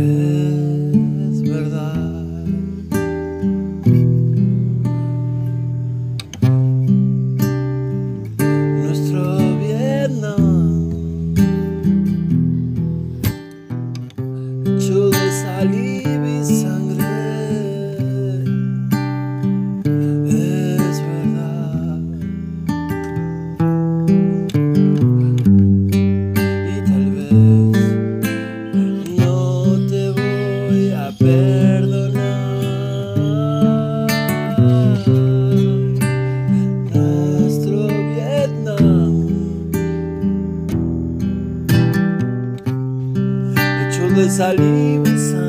es verdad. Nuestro Vietnam, hecho de salir. todas as limitações.